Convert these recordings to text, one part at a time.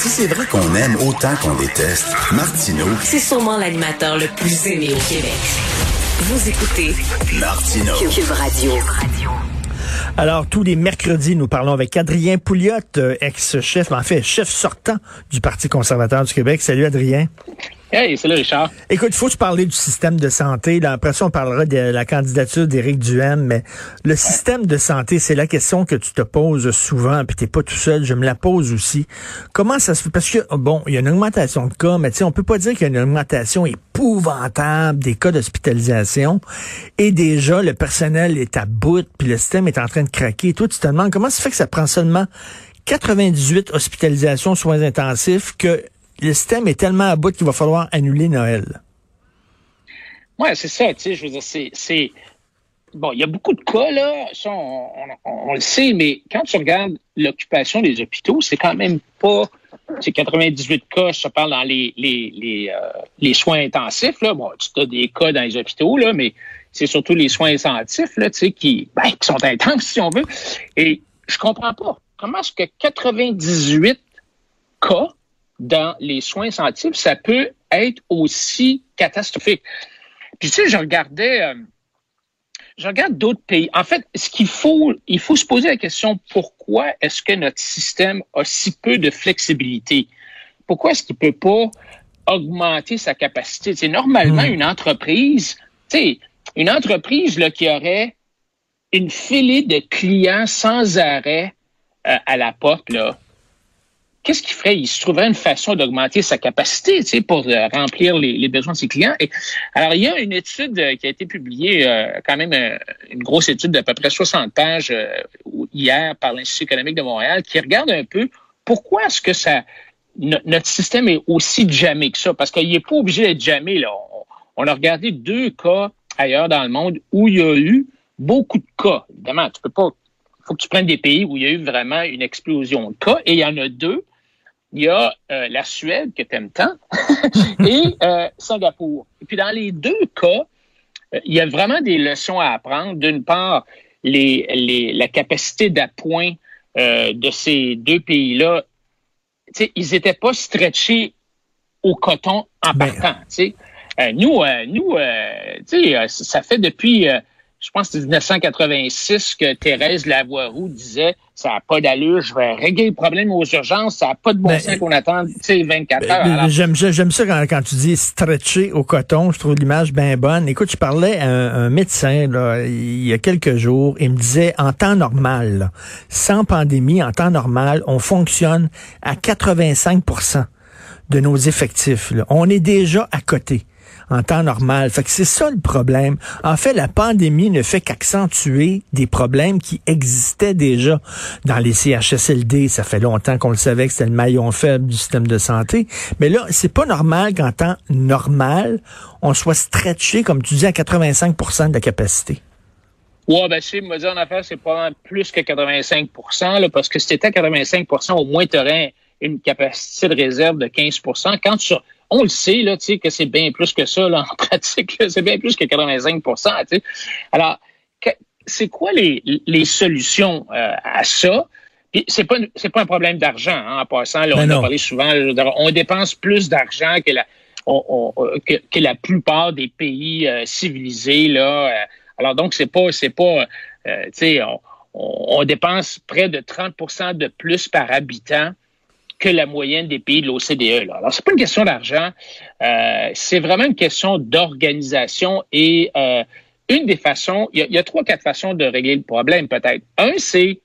Si c'est vrai qu'on aime autant qu'on déteste, Martineau, C'est sûrement l'animateur le plus aimé au Québec. Vous écoutez Martineau. Cube Radio. Alors, tous les mercredis, nous parlons avec Adrien Pouliot, euh, ex-chef, en fait, chef sortant du Parti conservateur du Québec. Salut, Adrien. Hey, salut Richard. Écoute, il faut se parler du système de santé. Là, après ça, on parlera de la candidature d'Éric Duhem, mais le système de santé, c'est la question que tu te poses souvent, puis t'es pas tout seul, je me la pose aussi. Comment ça se fait? Parce que, bon, il y a une augmentation de cas, mais tu sais, on peut pas dire qu'il y a une augmentation épouvantable des cas d'hospitalisation. Et déjà, le personnel est à bout, puis le système est en train de craquer. Toi, tu te demandes comment ça fait que ça prend seulement 98 hospitalisations, soins intensifs, que le système est tellement à bout qu'il va falloir annuler Noël. Ouais, c'est ça, tu sais, je veux dire, c'est, bon, il y a beaucoup de cas, là, ça, on, on- on le sait, mais quand tu regardes l'occupation des hôpitaux, c'est quand même pas, c'est 98 cas, je te parle dans les, les, les, euh, les soins intensifs, là, bon, tu as des cas dans les hôpitaux, là, mais c'est surtout les soins intensifs, là, tu sais, qui, ben, qui sont intenses, si on veut, et je comprends pas, comment est-ce que 98 cas dans les soins intensifs, ça peut être aussi catastrophique. Puis tu sais, je regardais, euh, je regarde d'autres pays. En fait, ce qu'il faut, il faut se poser la question pourquoi est-ce que notre système a si peu de flexibilité? Pourquoi est-ce qu'il peut pas augmenter sa capacité? C'est normalement Mm. une entreprise, tu sais, une entreprise là qui aurait une filée de clients sans arrêt euh, à la porte là qu'est-ce qu'il ferait? Il se trouverait une façon d'augmenter sa capacité, tu sais, pour euh, remplir les, besoins de ses clients? Et, alors, il y a une étude euh, qui a été publiée, euh, quand même une grosse étude d'à peu près 60 pages hier par l'Institut économique de Montréal, qui regarde un peu pourquoi est-ce que ça no- notre système est aussi jamais que ça, parce qu'il n'est pas obligé d'être jamais. Là. On, a regardé deux cas ailleurs dans le monde où il y a eu beaucoup de cas. Évidemment, tu peux pas. Faut que tu prennes des pays où il y a eu vraiment une explosion de cas, et il y en a deux il y a euh, la Suède que tu aimes tant et euh, Singapour. Et puis dans les deux cas, euh, il y a vraiment des leçons à apprendre. D'une part, les, les, la capacité d'appoint de ces deux pays-là, ils n'étaient pas stretchés au coton en Ben, partant. nous, nous ça fait depuis, je pense, que c'est 1986 que Thérèse Lavoie-Roux disait ça n'a pas d'allure, je vais régler le problème aux urgences, ça n'a pas de bon Ben, sens qu'on attend, tu sais, 24 heures. Ben, J'aime ça, j'aime ça quand, quand tu dis stretcher au coton. Je trouve l'image bien bonne. Écoute, je parlais à un, un médecin là, il y a quelques jours. Il me disait en temps normal, là, sans pandémie, en temps normal, on fonctionne à 85% de nos effectifs. là. On est déjà à côté en temps normal. Fait que c'est ça le problème. En fait, la pandémie ne fait qu'accentuer des problèmes qui existaient déjà dans les CHSLD. Ça fait longtemps qu'on le savait que c'était le maillon faible du système de santé. Mais là, c'est pas normal qu'en temps normal, on soit stretché, comme tu dis, à 85% de la capacité. Ouais, ben, tu sais, me dire en affaire, c'est probablement plus que 85 là, parce que si c'était à 85% au moins, tu aurais une capacité de réserve de 15% Quand tu, on le sait, là, tu sais, que c'est bien plus que ça, là, en pratique, c'est bien plus que 85 tu sais. Alors, c'est quoi les, les solutions euh, à ça? C'est pas c'est pas un problème d'argent hein, en passant. Là, Ben on non. a parlé souvent. On dépense plus d'argent que la on- on- que, que la plupart des pays euh, civilisés là. euh, alors donc c'est pas c'est pas euh, tu sais on dépense près de 30% de plus par habitant que la moyenne des pays de l'OCDE. Là. Alors c'est pas une question d'argent, euh, c'est vraiment une question d'organisation et euh, une des façons, il y, a, trois quatre façons de régler le problème peut-être. Un c'est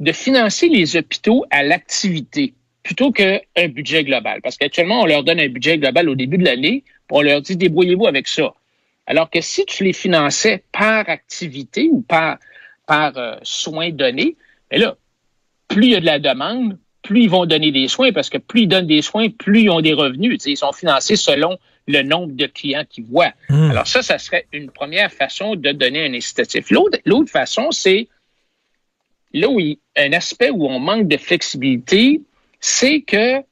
de financer les hôpitaux à l'activité plutôt qu'un budget global. Parce qu'actuellement, on leur donne un budget global au début de l'année, puis on leur dit débrouillez-vous avec ça. Alors que si tu les finançais par activité ou par, par euh, soins donnés, mais là, plus il y a de la demande, plus ils vont donner des soins, parce que plus ils donnent des soins, plus ils ont des revenus. Ils sont financés selon le nombre de clients qu'ils voient. Mmh. Alors ça, ça serait une première façon de donner un incitatif. L'autre, façon, c'est là où il, un aspect où on manque de flexibilité, c'est que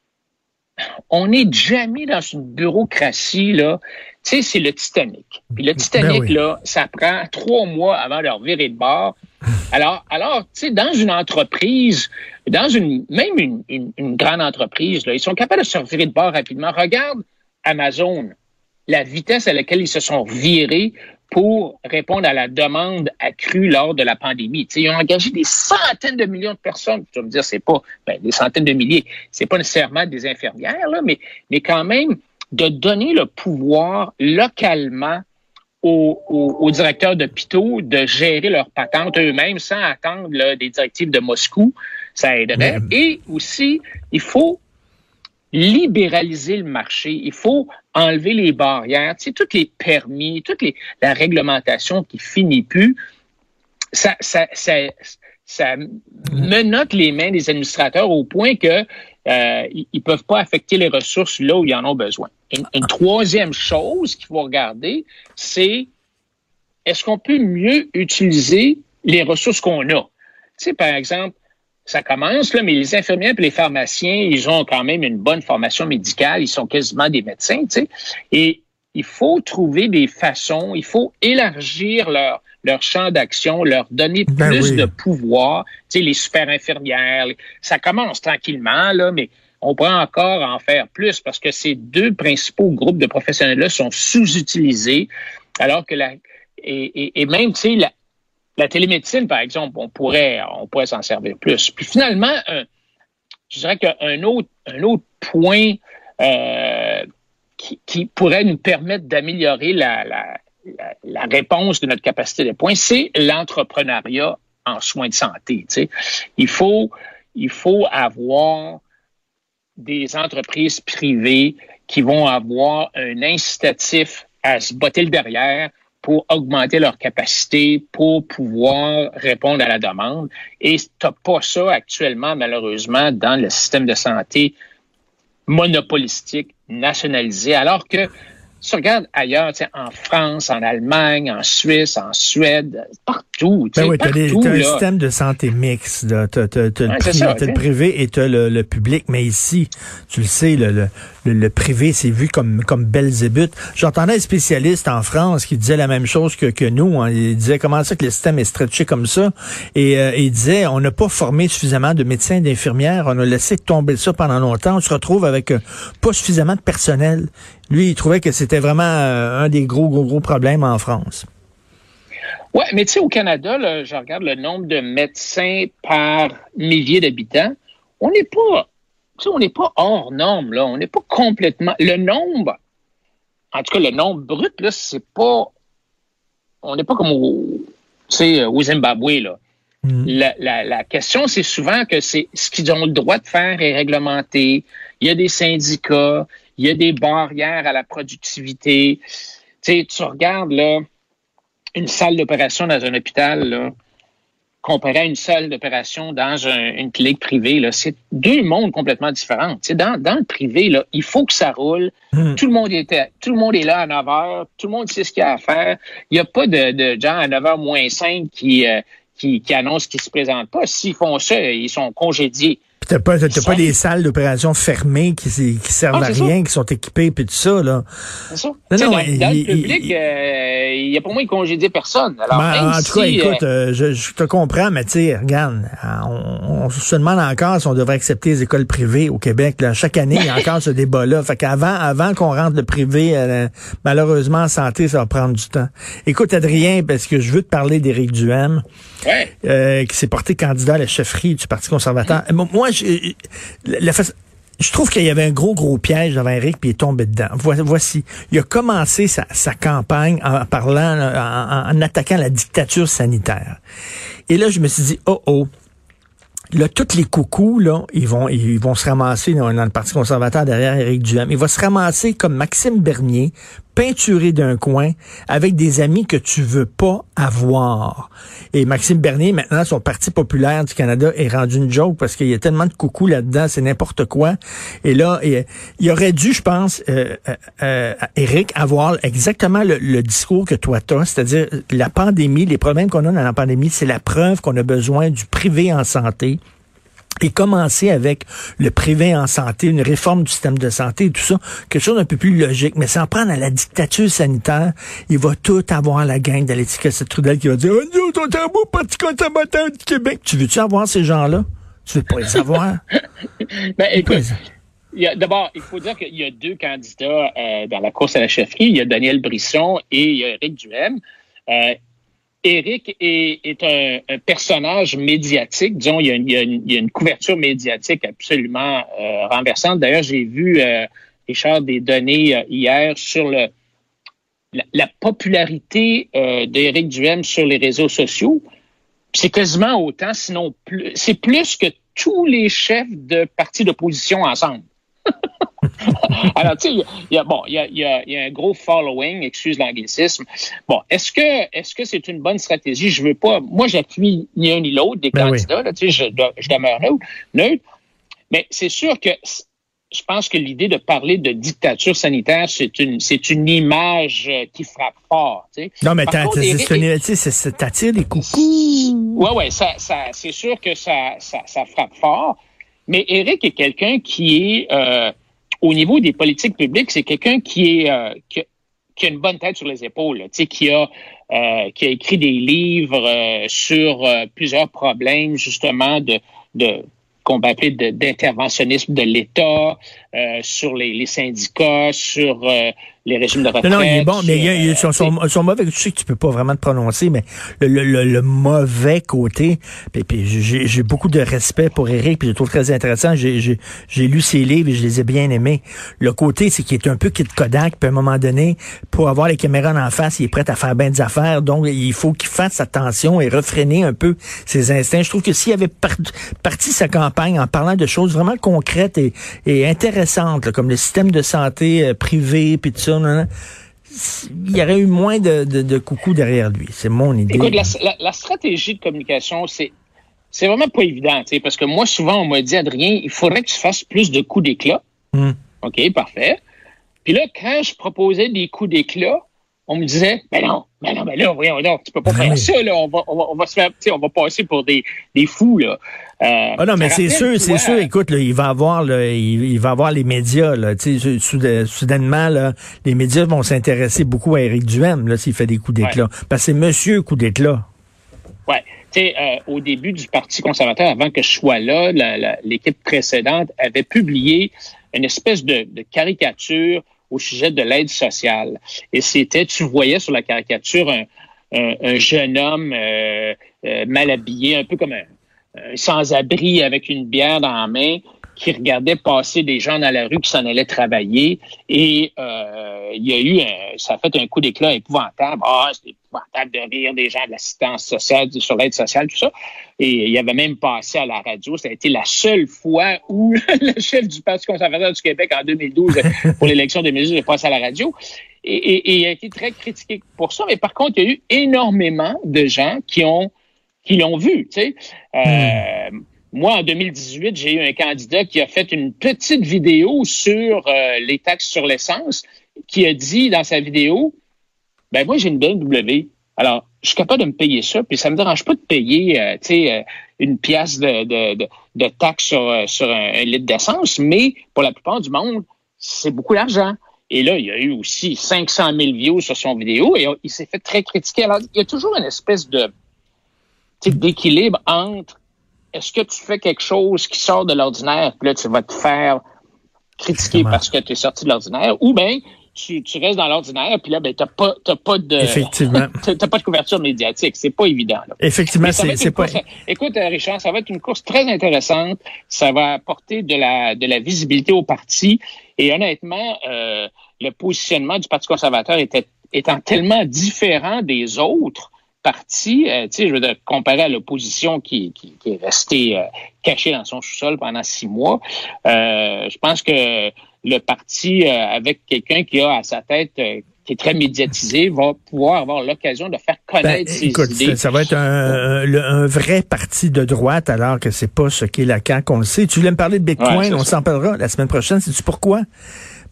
on n'est jamais dans une bureaucratie là, sais, c'est le Titanic. Puis le Titanic, Ben oui. là, ça prend trois mois avant de leur virer de bord. Alors, alors, tu sais, dans une entreprise, dans une, même une, une- une grande entreprise, là, ils sont capables de se virer de bord rapidement. Regarde Amazon, la vitesse à laquelle ils se sont virés pour répondre à la demande accrue lors de la pandémie. Ils ont engagé des centaines de millions de personnes. Tu vas me dire, c'est pas ben, des centaines de milliers, c'est pas nécessairement des infirmières, là, mais, mais quand même de donner le pouvoir localement aux, aux- aux directeurs d'hôpitaux de gérer leurs patentes eux-mêmes sans attendre là, des directives de Moscou, ça aiderait. Et aussi, il faut libéraliser le marché. Il faut enlever les barrières, tu sais, tous les permis, toute les, la réglementation qui finit plus. Ça, ça, ça, ça menotte les mains des administrateurs au point que euh, ils ne peuvent pas affecter les ressources là où ils en ont besoin. Une, troisième chose qu'il faut regarder, c'est est-ce qu'on peut mieux utiliser les ressources qu'on a? Tu sais, par exemple, ça commence, là, mais les infirmières et les pharmaciens, ils ont quand même une bonne formation médicale, ils sont quasiment des médecins, tu sais. Et il faut trouver des façons, il faut élargir leur, leur champ d'action, leur donner Ben plus oui. de pouvoir. Tu sais, les super infirmières, ça commence tranquillement, là, mais on pourrait encore en faire plus parce que ces deux principaux groupes de professionnels-là sont sous-utilisés, alors que la, et, et, et même, tu sais, la, la télémédecine, par exemple, on pourrait, on pourrait s'en servir plus. Puis finalement, un- je dirais qu'un autre, un autre point euh, qui, qui pourrait nous permettre d'améliorer la, la, la, la réponse de notre capacité de points, c'est l'entrepreneuriat en soins de santé. tu sais. Il faut, il faut avoir des entreprises privées qui vont avoir un incitatif à se botter le derrière pour augmenter leur capacité, pour pouvoir répondre à la demande. Et tu n'as pas ça actuellement, malheureusement, dans le système de santé monopolistique, nationalisé, alors que si tu regardes ailleurs, tu sais, en France, en Allemagne, en Suisse, en Suède, partout, tu Ben sais, oui, t'as des- partout, t'as un système de santé mixte. T'as t'as- t'as le, Ouais, tu privé et t'as le, le public. Mais ici, tu le sais, le, le, le- privé, c'est vu comme, comme Belzébuth. J'entendais un spécialiste en France qui disait la même chose que, nous. hein. Il disait comment ça que le système est stretché comme ça? Et euh, il disait, on n'a pas formé suffisamment de médecins et d'infirmières. On a laissé tomber ça pendant longtemps. On se retrouve avec euh, pas suffisamment de personnel. Lui, il trouvait que c'était vraiment euh, un des gros, gros, gros problèmes en France. Ouais, mais tu sais, au Canada, je regarde le nombre de médecins par millier d'habitants. On n'est pas, sais, on n'est pas hors norme, là. On n'est pas complètement. Le nombre, en tout cas, le nombre brut, là, c'est pas. On n'est pas comme au, sais, au Zimbabwe, là. Mm. La, la, la question, c'est souvent que c'est ce qu'ils ont le droit de faire est réglementé. Il y a des syndicats, il y a des barrières à la productivité. Tu sais, tu regardes, là, une salle d'opération dans un hôpital, là, comparé à une salle d'opération dans un- une clinique privée, c'est deux mondes complètement différents. Tu sais, dans, dans le privé, là, il faut que ça roule. Hmm. Tout le monde est tout le monde est là à 9 heures. Tout le monde sait ce qu'il y a à faire. Il n'y a pas de, de gens à 9 h moins 5 qui, euh, qui, qui annoncent qu'ils se présentent pas. S'ils font ça, ils sont congédiés. T'as pas, t'as pas des salles d'opération fermées qui, qui servent Ah, à rien, qui sont équipées, puis tout ça, là. C'est ça. Non, non, dans, il- dans il- le public, il- euh, il y a pour moi, ils congédient personne. Alors, Ben, même en tout cas, si, euh, écoute, euh, je, je te comprends, mais tu regarde, euh, on, on se demande encore si on devrait accepter les écoles privées au Québec. Là. Chaque année, il y a encore ce débat-là. Fait qu'avant avant qu'on rentre le privé, euh, malheureusement, en santé, ça va prendre du temps. Écoute, Adrien, parce que je veux te parler d'Éric Duhem. Euh, qui s'est porté candidat à la chefferie du Parti conservateur. Euh, Moi, façon- je trouve qu'il y avait un gros, gros piège devant Eric, puis il est tombé dedans. Vo- Voici. Il a commencé sa, campagne en parlant, en, attaquant la dictature sanitaire. Et là, je me suis dit, oh, oh, Là, tous les coucous, là, ils vont, ils vont se ramasser dans, dans le Parti conservateur derrière Éric Duhem. Il va se ramasser comme Maxime Bernier, peinturé d'un coin, avec des amis que tu veux pas avoir. Et Maxime Bernier, maintenant, son Parti populaire du Canada est rendu une joke parce qu'il y a tellement de coucous là-dedans, c'est n'importe quoi. Et là, il, il aurait dû, je pense, euh, euh, euh, Éric, avoir exactement le, le discours que toi t'as, c'est-à-dire la pandémie, les problèmes qu'on a dans la pandémie, c'est la preuve qu'on a besoin du privé en santé et commencer avec le privé en santé, une réforme du système de santé et tout ça, quelque chose d'un peu plus logique. Mais sans prendre à la dictature sanitaire, il va tout avoir la gang de l'étiquette Trudel qui va dire, oh, nous, on est un beau parti conservateur du Québec. Tu veux-tu avoir ces gens-là? Tu veux pas les avoir? ben, écoute, D'abord, il faut dire qu'il y a deux candidats euh, dans la course à la chefferie. Il y a Daniel Brisson et il y a Éric Duhem. Euh, Éric est, un, personnage médiatique. Disons, il y, a une, couverture médiatique absolument euh, renversante. D'ailleurs, j'ai vu, euh, Richard, des données euh, hier sur le, la, popularité d'Éric Duhem sur les réseaux sociaux. C'est quasiment autant, sinon plus. C'est plus que tous les chefs de partis d'opposition ensemble. Alors, tu sais, il y a, bon, il y a, y, y a, un gros following, excuse l'anglicisme. Bon, est-ce que est-ce que c'est une bonne stratégie? Je veux pas. Moi, j'appuie ni un ni l'autre des ben candidats. Là, tu sais, je, je demeure neutre. Mais c'est sûr que je pense que l'idée de parler de dictature sanitaire, c'est une, c'est une image euh, qui frappe fort. Tu sais. Non, mais t'attires les coucous. Ouais, ouais, ça, ça, c'est sûr que ça, ça, ça frappe fort. Mais Eric est quelqu'un qui est euh, au niveau des politiques publiques, c'est quelqu'un qui est euh, qui, a une bonne tête sur les épaules, tu sais, qui a euh, qui a écrit des livres sur plusieurs problèmes justement de de qu'on va appeler d'interventionnisme de, l'État, sur les, les, syndicats, sur les régimes de retraite. Non, non, il est bon, mais il y a, il son, son, mauvais, tu sais que tu peux pas vraiment te prononcer, mais le, le, le, mauvais côté, puis, puis j'ai beaucoup de respect pour Eric, puis je trouve très intéressant. J'ai lu ses livres et je les ai bien aimés. Le côté, c'est qu'il est un peu kit Kodak, puis à un moment donné, pour avoir les caméras en face, il est prêt à faire bien des affaires, donc il faut qu'il fasse attention et refréner un peu ses instincts. Je trouve que s'il avait parti sa campagne en parlant de choses vraiment concrètes et, et intéressantes, comme le système de santé euh, privé, puis tout ça, il y aurait eu moins de, de, coucou derrière lui. C'est mon idée. Écoute, la, stratégie de communication, c'est c'est vraiment pas évident, parce que moi, souvent, on m'a dit, Adrien, il faudrait que tu fasses plus de coups d'éclat. Hmm. OK, parfait. Puis là, quand je proposais des coups d'éclat, on me disait, mais non, mais non, mais là, voyons donc, tu peux pas ben faire ça, là, on va, on va, se faire, on va passer pour des, des fous, là. Euh, ah non, mais c'est sûr, c'est sûr. Écoute, là, il va avoir, là, il, va avoir les médias. Là, soudainement, là, les médias vont s'intéresser beaucoup à Éric Duhem là, s'il fait des coups d'éclat. Parce que c'est Monsieur coup d'éclat. Ouais. Tu sais, euh, au début du Parti conservateur, avant que je sois là, l'équipe précédente avait publié une espèce de, de caricature au sujet de l'aide sociale. Et c'était, tu voyais sur la caricature un, un, jeune homme euh, euh, mal habillé, un peu comme un, sans-abri avec une bière dans la main, qui regardait passer des gens dans la rue qui s'en allaient travailler. Et euh, il y a eu, un, ça a fait un coup d'éclat épouvantable. Ah, c'était épouvantable de rire des gens de l'assistance sociale, sur l'aide sociale, tout ça. Et il avait même passé à la radio. Ça a été la seule fois où le chef du Parti conservateur du Québec en 2012, pour l'élection de 2012, est passé à la radio. Et, et, et, il a été très critiqué pour ça. Mais par contre, il y a eu énormément de gens qui ont qui l'ont vu. Tu sais. Euh, hmm. Moi, en 2018, j'ai eu un candidat qui a fait une petite vidéo sur euh, les taxes sur l'essence, qui a dit dans sa vidéo, ben moi, j'ai une BMW. Alors, je suis capable de me payer ça, puis ça me dérange pas de payer, euh, tu sais, euh, une pièce de, de, de, taxe sur, sur un, litre d'essence, mais pour la plupart du monde, c'est beaucoup d'argent. Et là, il y a eu aussi 500 000 views sur son vidéo et il s'est fait très critiquer. Alors, il y a toujours une espèce de d'équilibre entre est-ce que tu fais quelque chose qui sort de l'ordinaire, puis là, tu vas te faire critiquer parce que tu es sorti de l'ordinaire, ou bien tu, tu, restes dans l'ordinaire, puis là, ben, t'as pas, t'as pas de, Effectivement. t'as pas de couverture médiatique. C'est pas évident. Là. Effectivement, c'est, pas. écoute, euh, Richard, ça va être une course très intéressante. Ça va apporter de la, de la visibilité au parti. Et honnêtement, euh, le positionnement du Parti conservateur était, étant tellement différent des autres parti, euh, tu sais, je veux dire, comparé à l'opposition qui, qui, qui, est restée euh, cachée dans son sous-sol pendant six mois, euh, je pense que le parti, avec quelqu'un qui a à sa tête qui est très médiatisé, va pouvoir avoir l'occasion de faire connaître ben, ses écoute, idées. Ça, va être un, un, vrai parti de droite, alors que c'est pas ce qu'est la CAQ, on le sait. Tu voulais me parler de Bitcoin, on s'en parlera la semaine prochaine. Sais-tu pourquoi?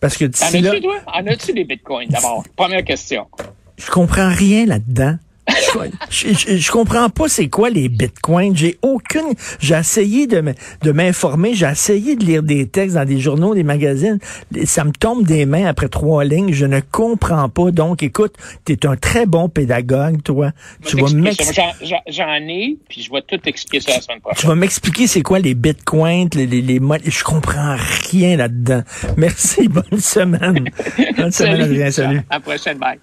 Parce que d'ici là... En as-tu, des Bitcoins, d'abord? Première question. Je comprends rien là-dedans. Je, je, je, comprends pas c'est quoi les bitcoins. J'ai aucune. J'ai essayé de de m'informer. J'ai essayé de lire des textes dans des journaux, des magazines. Ça me tombe des mains après trois lignes. Je ne comprends pas. Donc, écoute, tu es un très bon pédagogue, toi. Tu vas m'expliquer. J'en ai, puis je vais tout expliquer ça la semaine prochaine. Tu vas m'expliquer c'est quoi les bitcoins, les les, les Je comprends rien là-dedans. Merci. Bonne semaine. Bonne semaine, Adrien. Salut. À la prochaine. Bye.